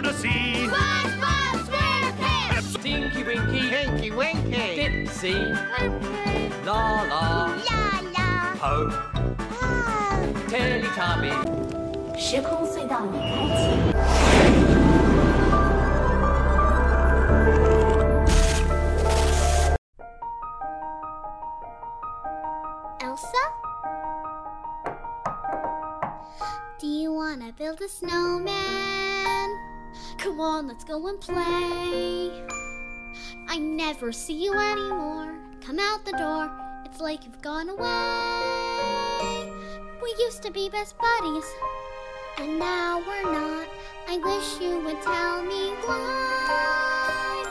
over to see. SpongeBob SquarePants! Tinky Winky, Tinky Winky. Dipsy, La La, La la! Ho, 啊 Teletubby. 时空隧道已开启。 Elsa? Do you wanna build a snowman? Come on, let's go and play. I never see you anymore. Come out the door, it's like you've gone away. We used to be best buddies, and now we're not. I wish you would tell me why.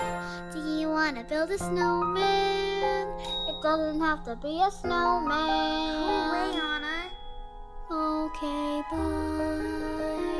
Do you wanna build a snowman? It doesn't have to be a snowman. Go away, Anna. Okay, bye.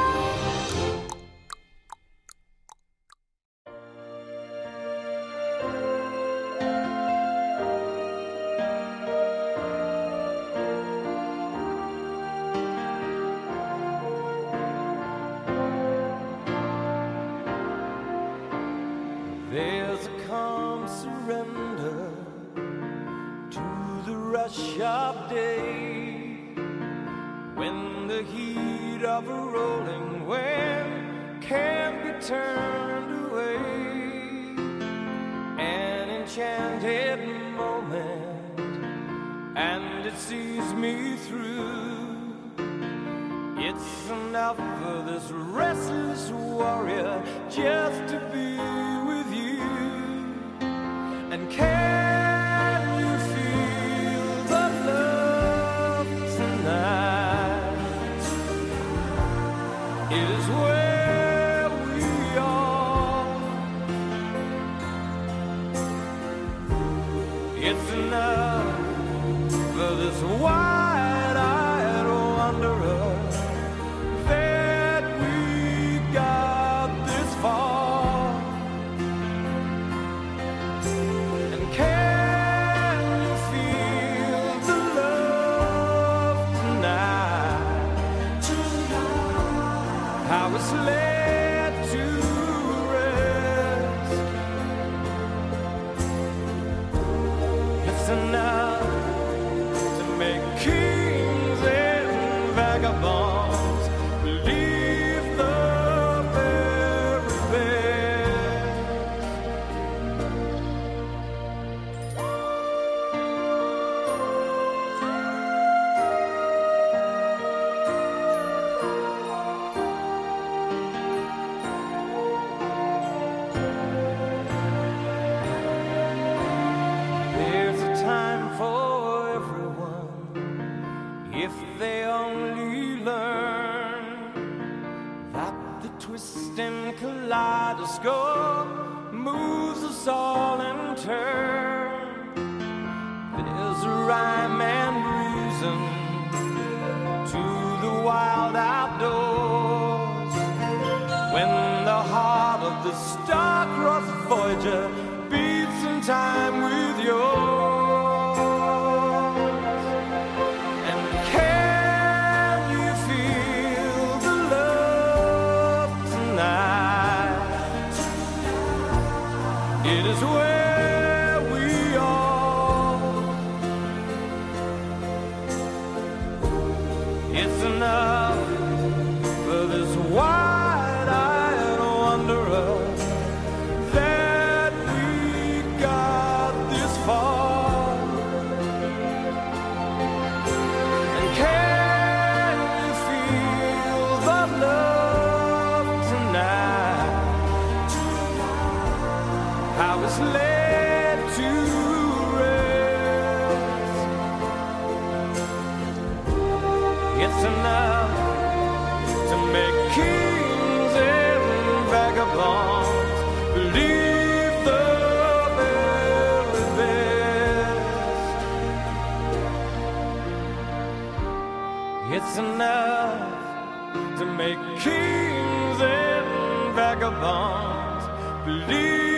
Turned away. An enchanted moment, and it sees me through. It's enough for this restless warrior just to believe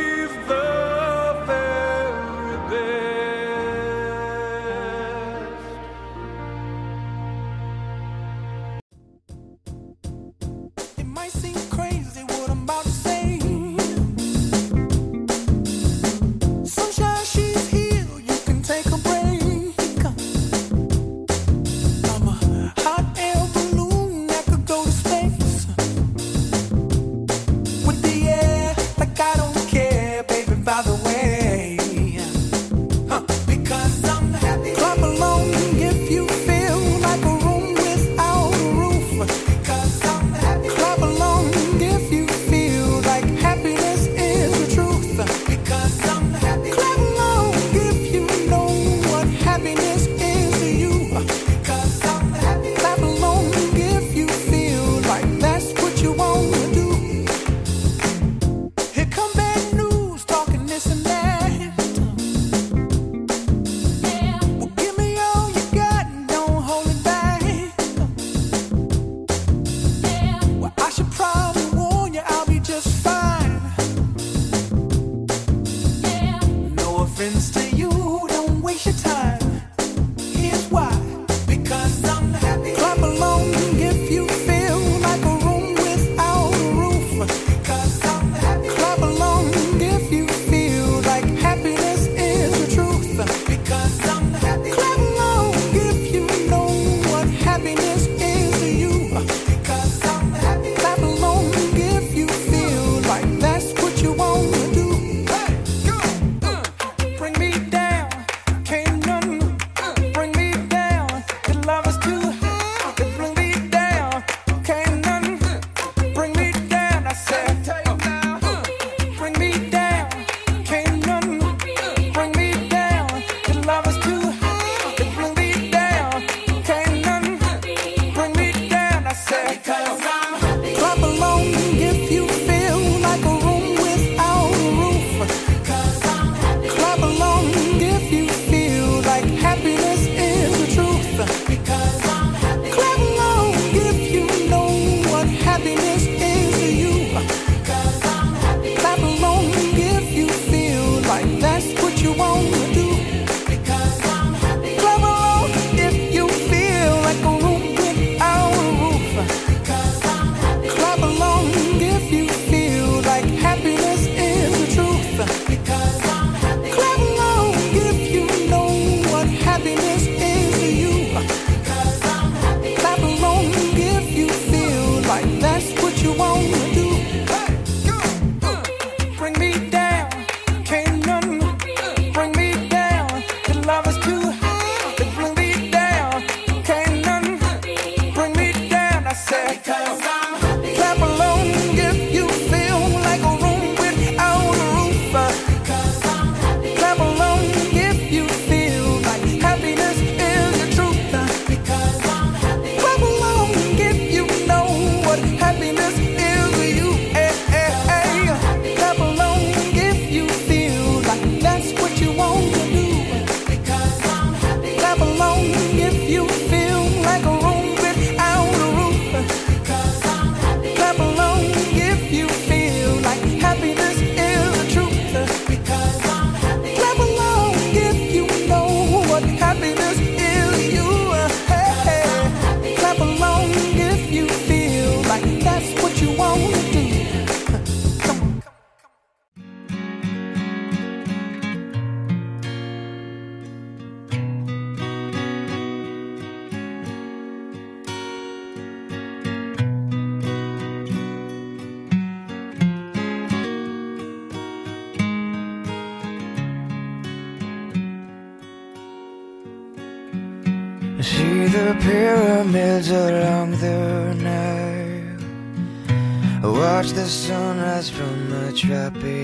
from the tropic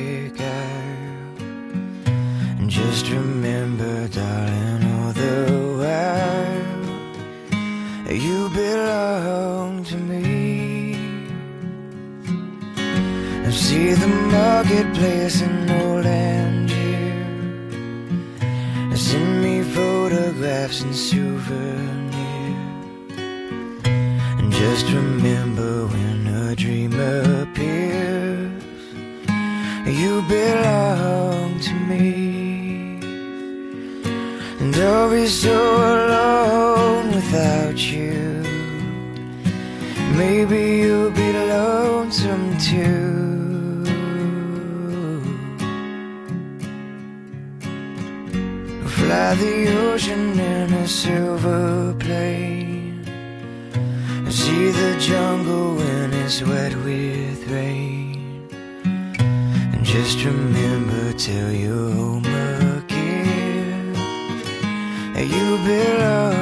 You belong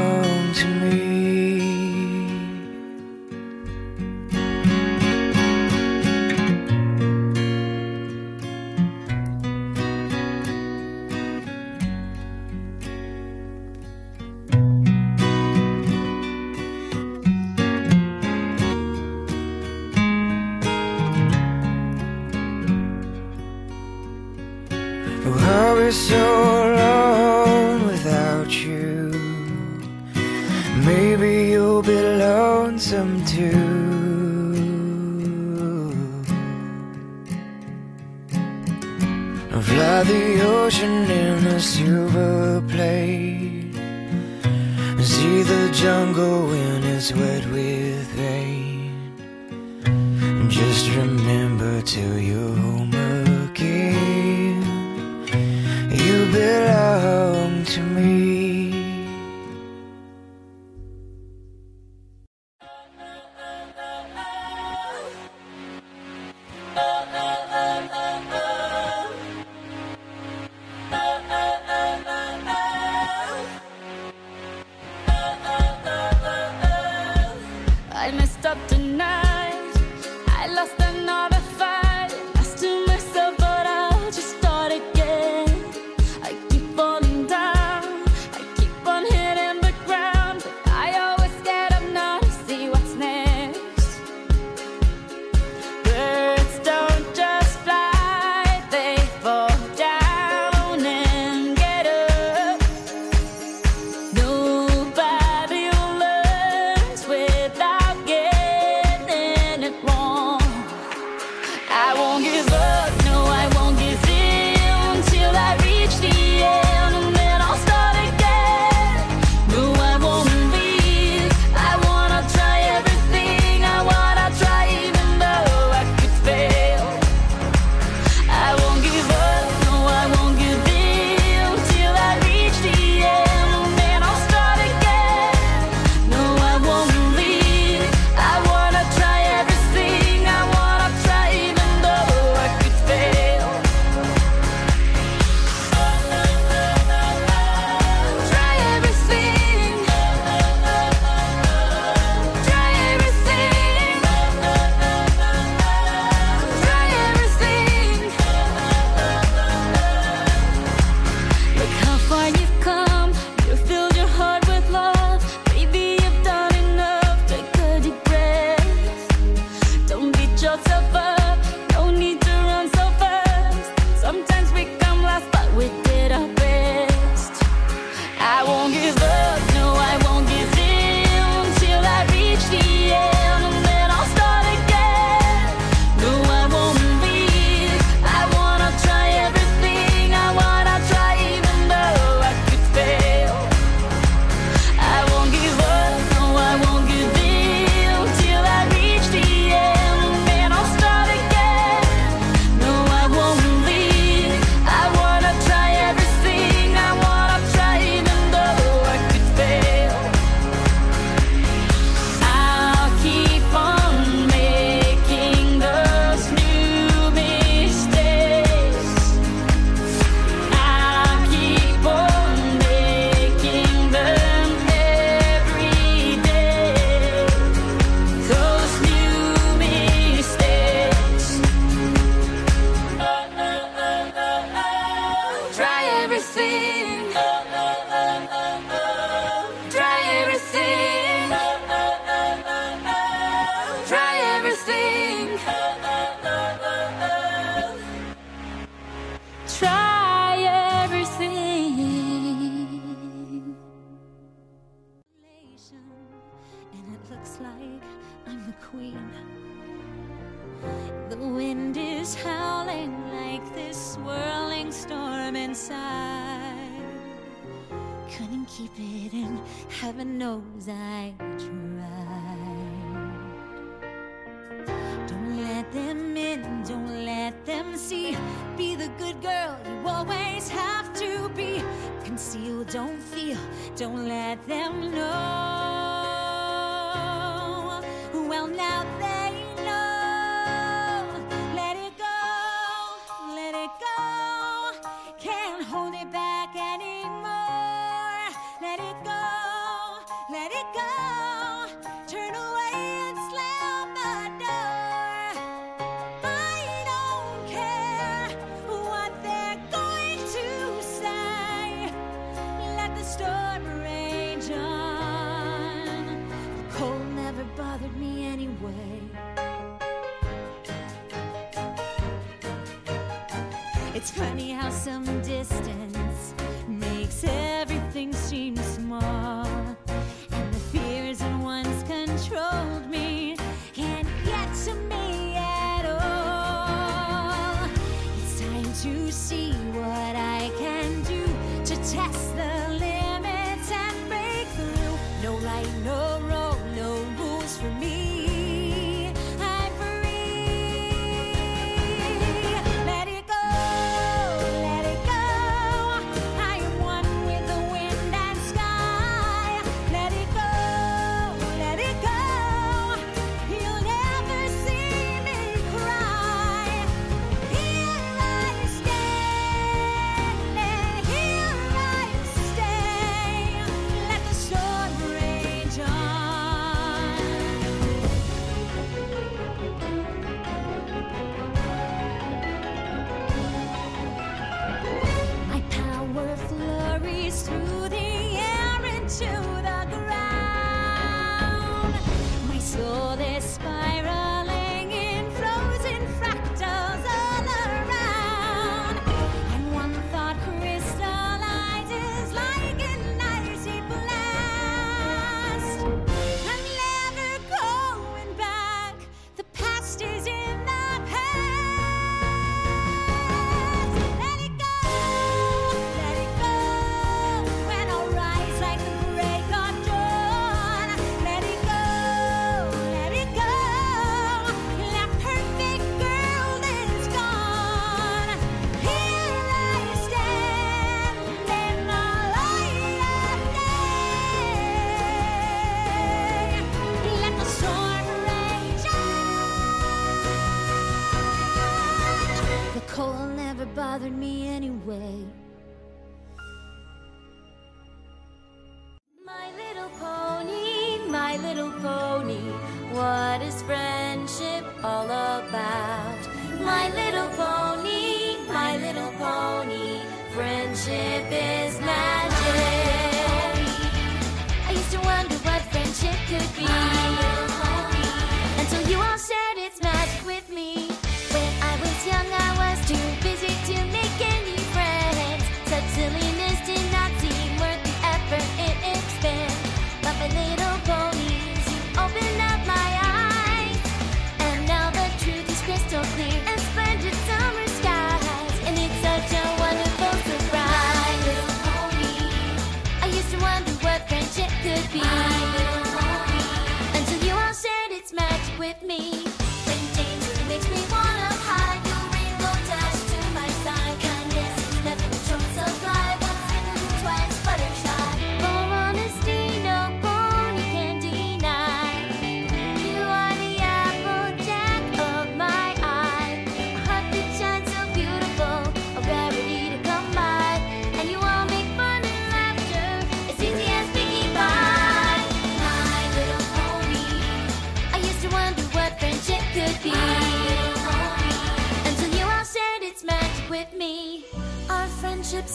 hurt me anyway.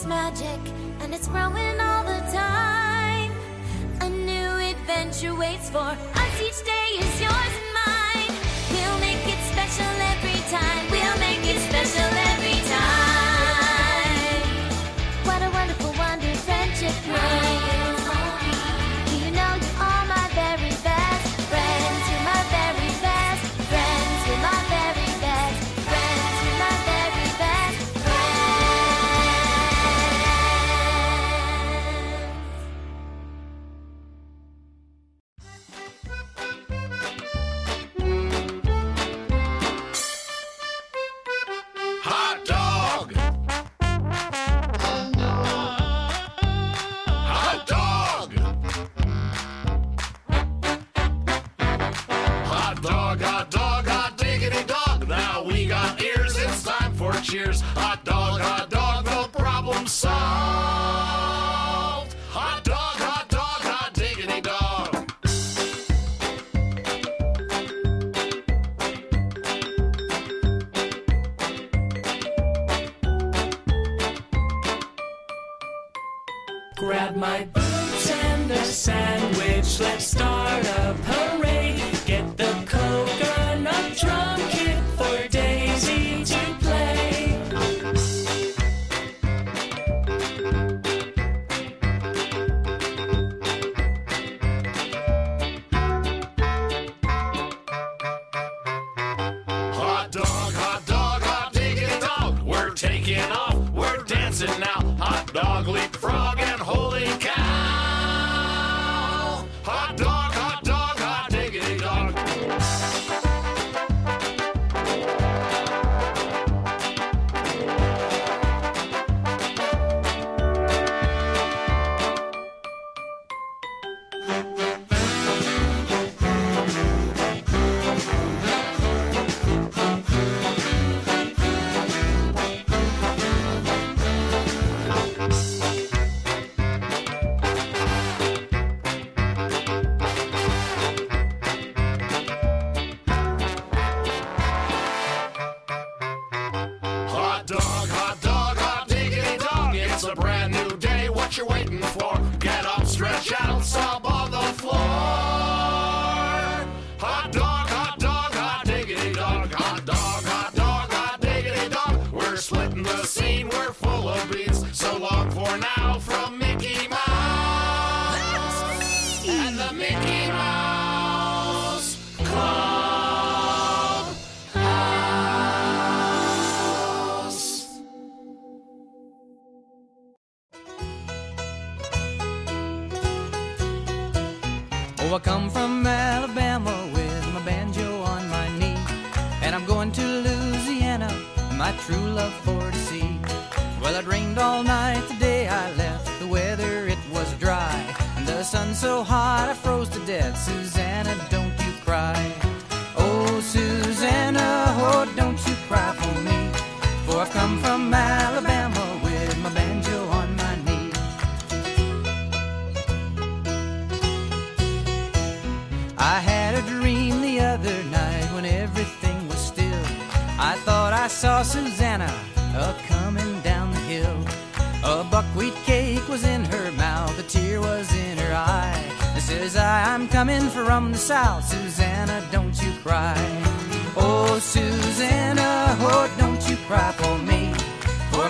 Magic and it's growing all the time. A new adventure waits for us. Each day is yours and mine. We'll make it special every time.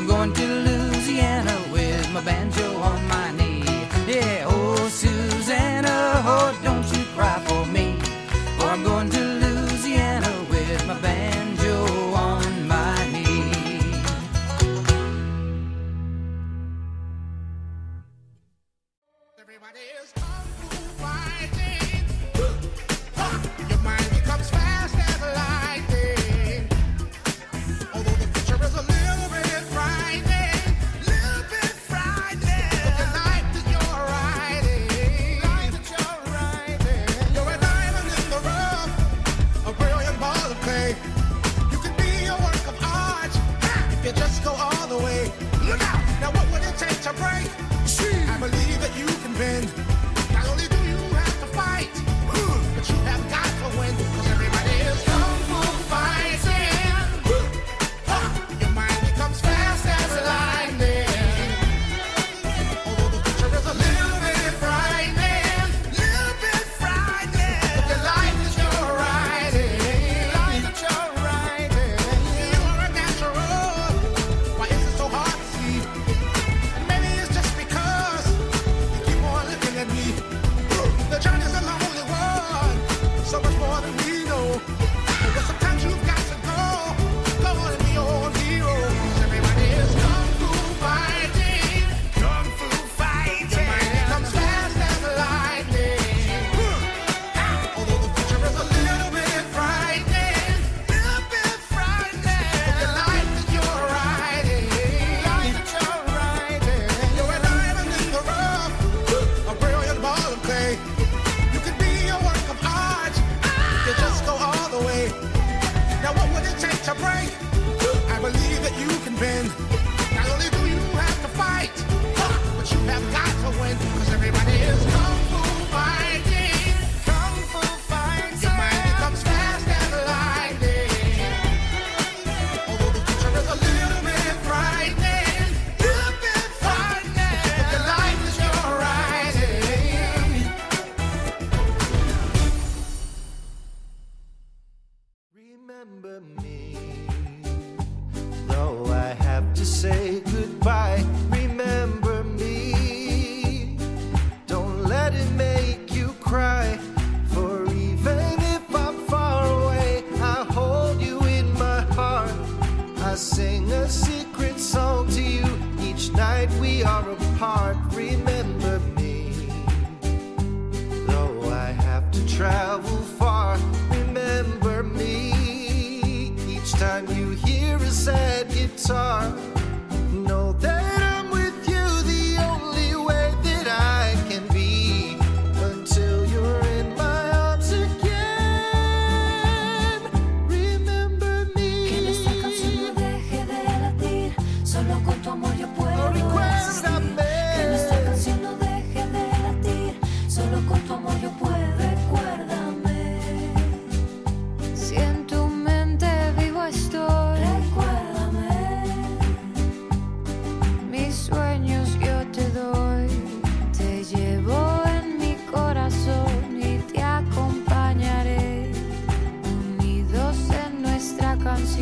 I'm going to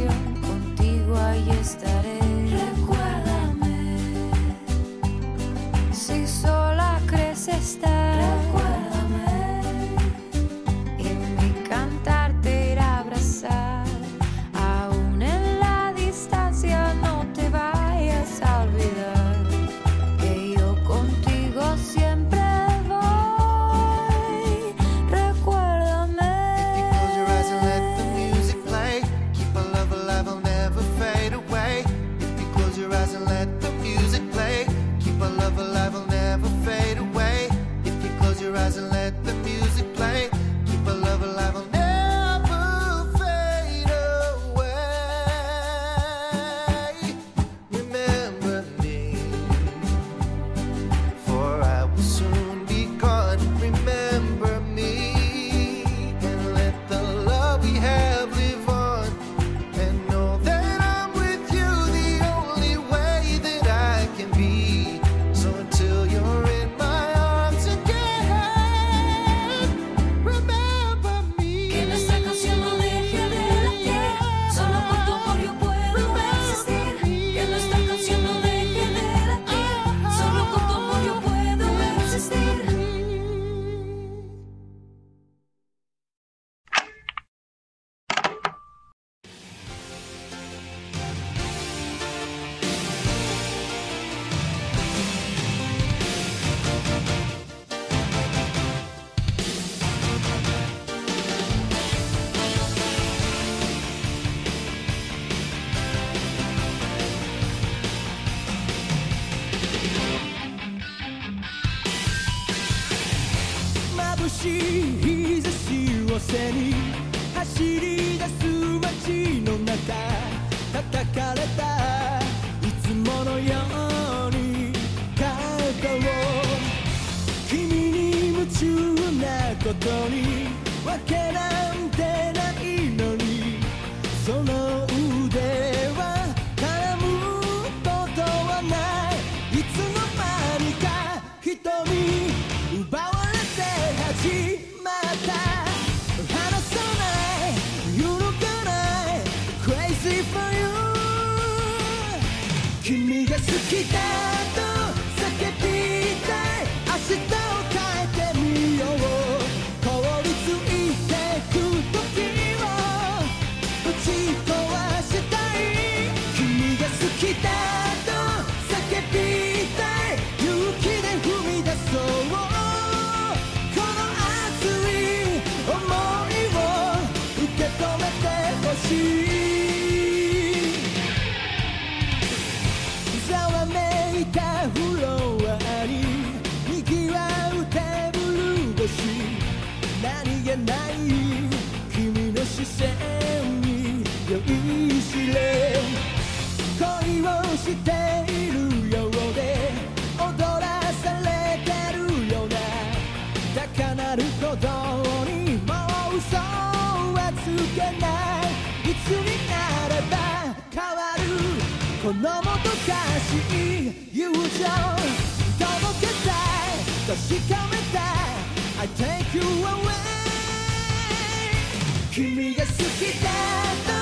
you. に走り出す街の中叩かれたいつものように肩を君に夢中なことに分けないきしれ恋をしているようで踊らされてるような高鳴る鼓動にもう嘘はつけない。いつになれば変わるこのもどかしい友情届けたい確かめたい I take you away 君が好きだと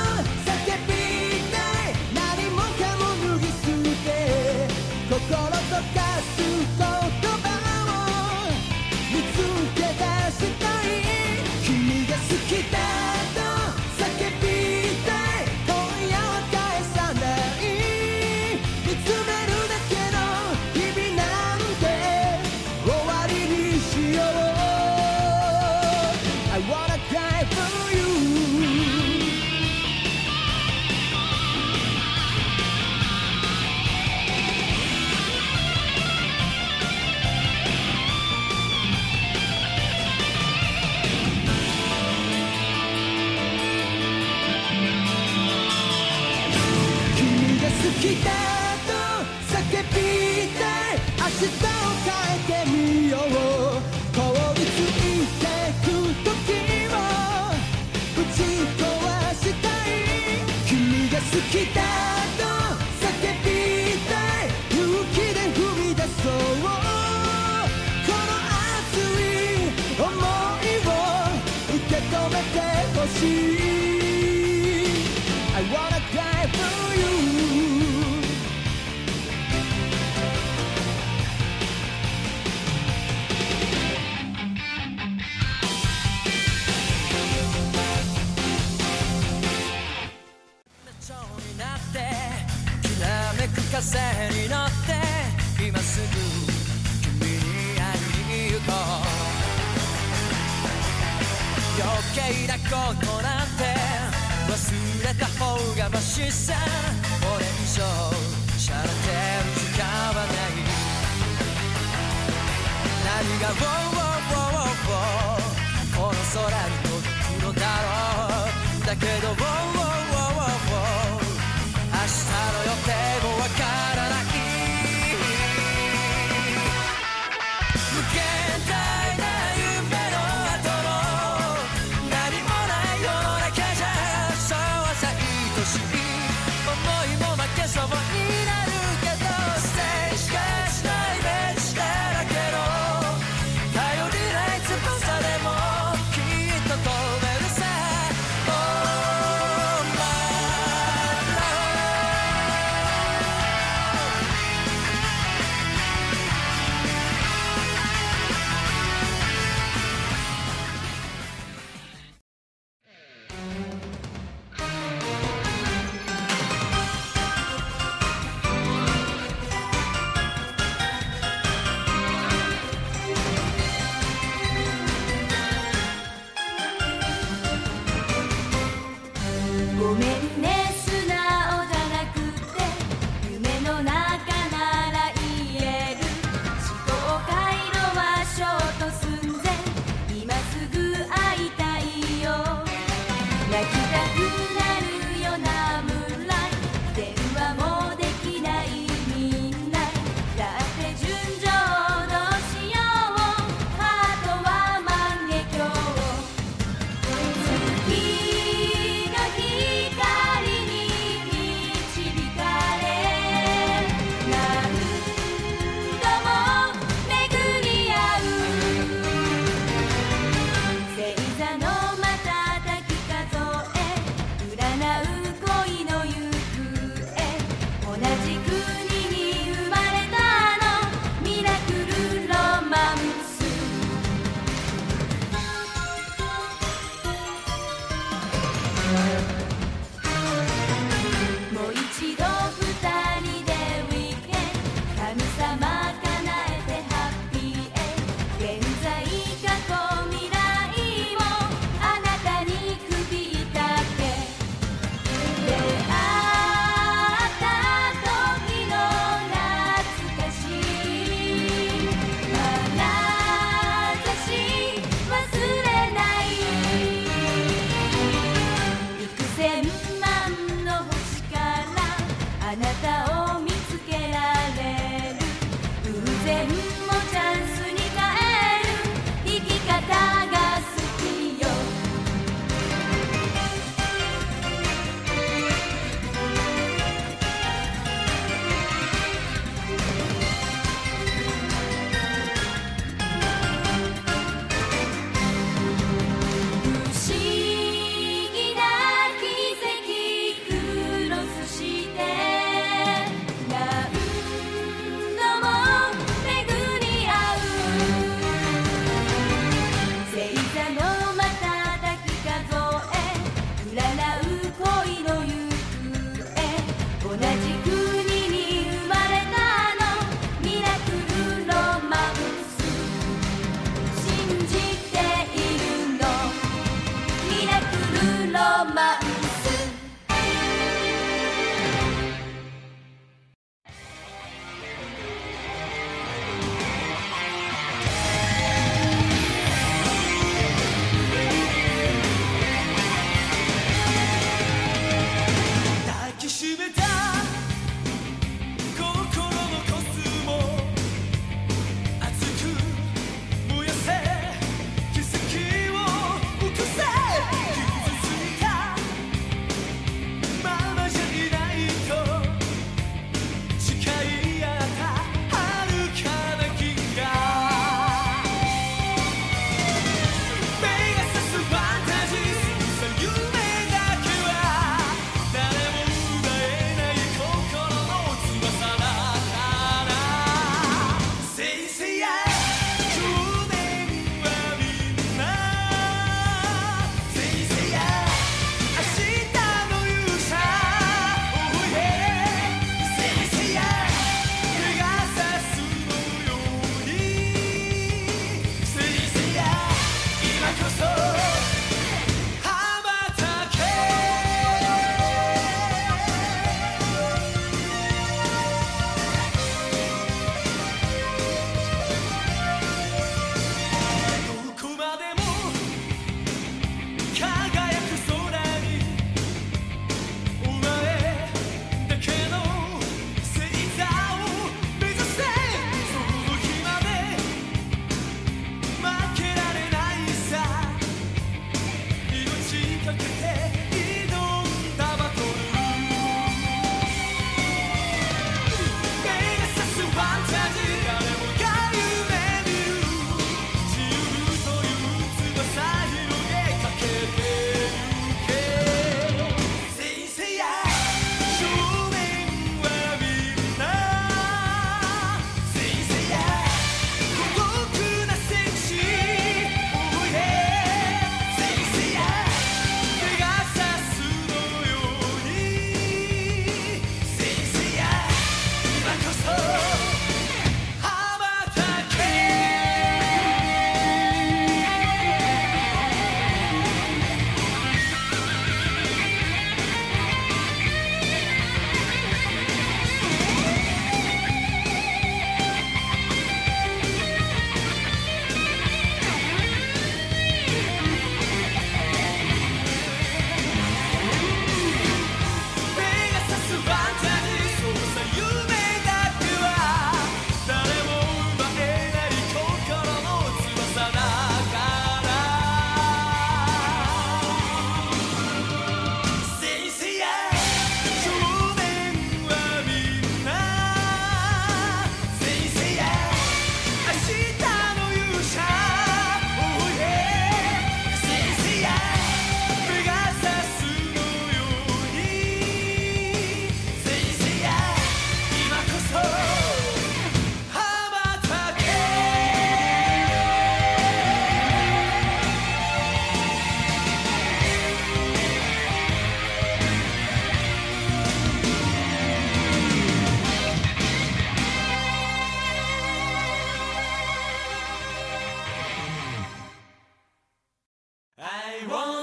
want.